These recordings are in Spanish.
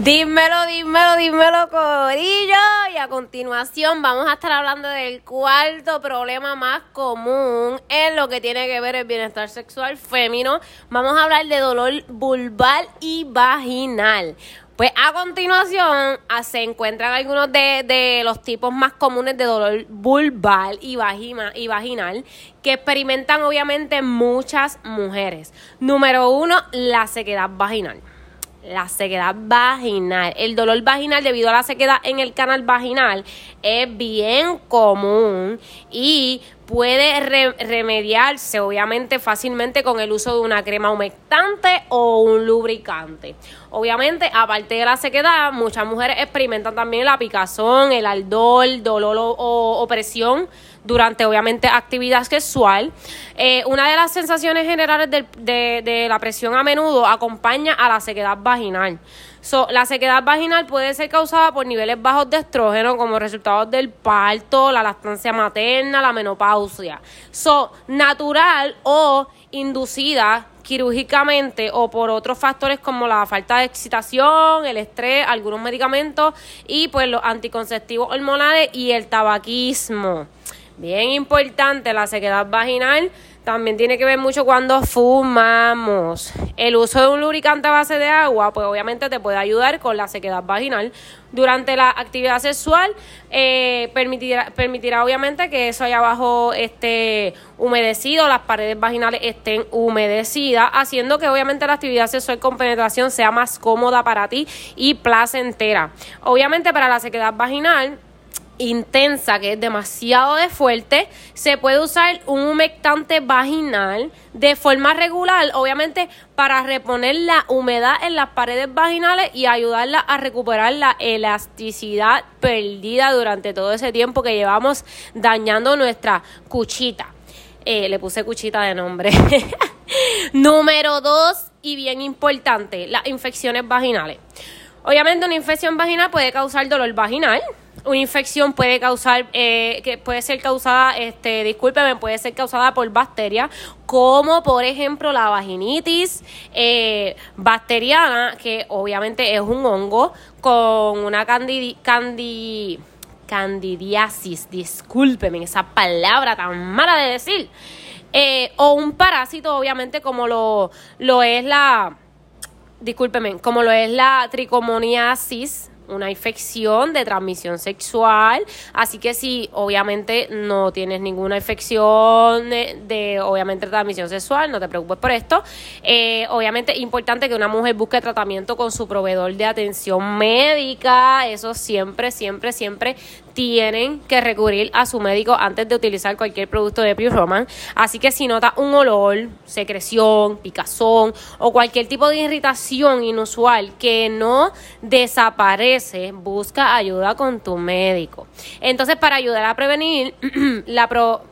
Dímelo, dímelo, dímelo, Corillo. Y a continuación vamos a estar hablando del cuarto problema más común en lo que tiene que ver el bienestar sexual femenino. Vamos a hablar de dolor vulval y vaginal. Pues a continuación ah, se encuentran algunos de, los tipos más comunes de dolor vulval y, y vaginal que experimentan obviamente muchas mujeres. Número uno, la sequedad vaginal la sequedad vaginal. El dolor vaginal debido a la sequedad en el canal vaginal es bien común y puede remediarse obviamente fácilmente con el uso de una crema humectante o un lubricante. Obviamente, aparte de la sequedad, muchas mujeres experimentan también la picazón, el ardor, dolor o, opresión durante obviamente actividad sexual. Eh, una de las sensaciones generales de la presión a menudo acompaña a la sequedad vaginal la sequedad vaginal puede ser causada por niveles bajos de estrógeno como resultado del parto, la lactancia materna, la menopausia. So, natural o inducida quirúrgicamente o por otros factores como la falta de excitación, el estrés, algunos medicamentos y pues los anticonceptivos hormonales y el tabaquismo. Bien importante la sequedad vaginal también tiene que ver mucho cuando fumamos. El uso de un lubricante a base de agua, pues obviamente te puede ayudar con la sequedad vaginal. Durante la actividad sexual, eh, permitirá, permitirá obviamente que eso allá abajo esté humedecido, las paredes vaginales estén humedecidas, haciendo que obviamente la actividad sexual con penetración sea más cómoda para ti y placentera. Obviamente para la sequedad vaginal, intensa, que es demasiado de fuerte, se puede usar un humectante vaginal de forma regular, obviamente para reponer la humedad en las paredes vaginales y ayudarla a recuperar la elasticidad perdida durante todo ese tiempo que llevamos dañando nuestra cuchita. Eh, le puse cuchita de nombre. Número dos, y bien importante, las infecciones vaginales. Obviamente una infección vaginal puede causar dolor vaginal, una infección puede causar, eh, que puede ser causada, este, discúlpeme, puede ser causada por bacterias, como por ejemplo la vaginitis eh, bacteriana, que obviamente es un hongo con una candidi, candi, candidiasis, discúlpeme, esa palabra tan mala de decir, eh, o un parásito, obviamente, como lo, lo es la, discúlpeme, como lo es la tricomoniasis, una infección de transmisión sexual. Así que si obviamente no tienes ninguna infección de, obviamente transmisión sexual, no te preocupes por esto. Eh, obviamente es importante que una mujer busque tratamiento con su proveedor de atención médica. Eso siempre, siempre, siempre tienen que recurrir a su médico antes de utilizar cualquier producto de Pure Roman. Así que si nota un olor, secreción, picazón o cualquier tipo de irritación inusual que no desaparece, busca ayuda con tu médico. Entonces, para ayudar a prevenir la pro...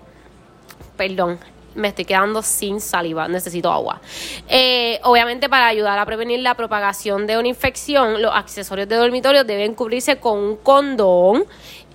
Perdón, me estoy quedando sin saliva, necesito agua. Eh, obviamente para ayudar a prevenir la propagación de una infección, los accesorios de dormitorio deben cubrirse con un condón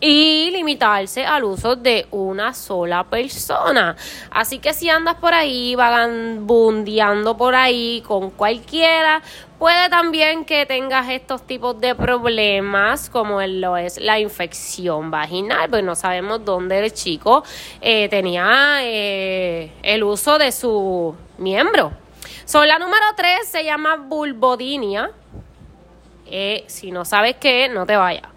y limitarse al uso de una sola persona. Así que si andas por ahí vagabundeando por ahí con cualquiera, puede también que tengas estos tipos de problemas como lo es la infección vaginal, pues no sabemos dónde el chico eh, tenía eh, el uso de su miembro. So, la número 3 se llama vulvodinia. Eh, si no sabes qué, no te vayas.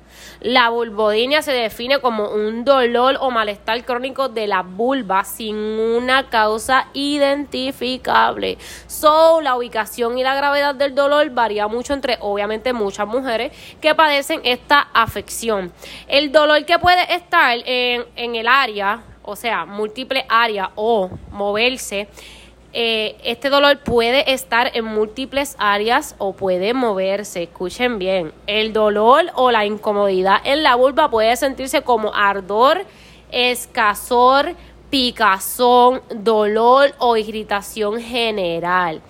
La vulvodinia se define como un dolor o malestar crónico de la vulva sin una causa identificable. So, la ubicación y la gravedad del dolor varía mucho entre, obviamente, muchas mujeres que padecen esta afección. El dolor que puede estar en, en el área, o sea, múltiples áreas o moverse, eh, este dolor puede estar en múltiples áreas o puede moverse. Escuchen bien, el dolor o la incomodidad en la vulva puede sentirse como ardor, escasor, picazón, dolor o irritación general.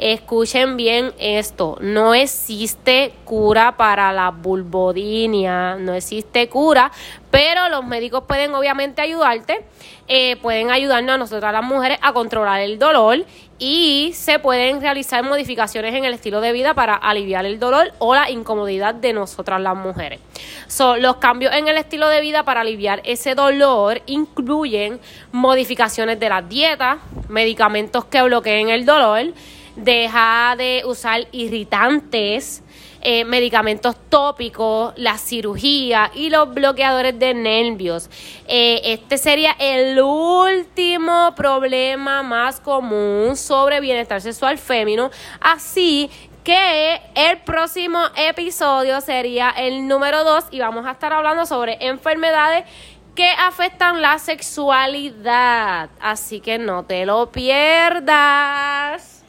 Escuchen bien esto, no existe cura para la bulbodinia, no existe cura, pero los médicos pueden obviamente ayudarte, eh, pueden ayudarnos a nosotras las mujeres a controlar el dolor y se pueden realizar modificaciones en el estilo de vida para aliviar el dolor o la incomodidad de nosotras las mujeres. los cambios en el estilo de vida para aliviar ese dolor incluyen modificaciones de la dieta, medicamentos que bloqueen el dolor, deja de usar irritantes, eh, medicamentos tópicos, la cirugía y los bloqueadores de nervios. Eh, este sería el último problema más común sobre bienestar sexual femenino. Así que el próximo episodio sería el número 2 y vamos a estar hablando sobre enfermedades que afectan la sexualidad. Así que no te lo pierdas.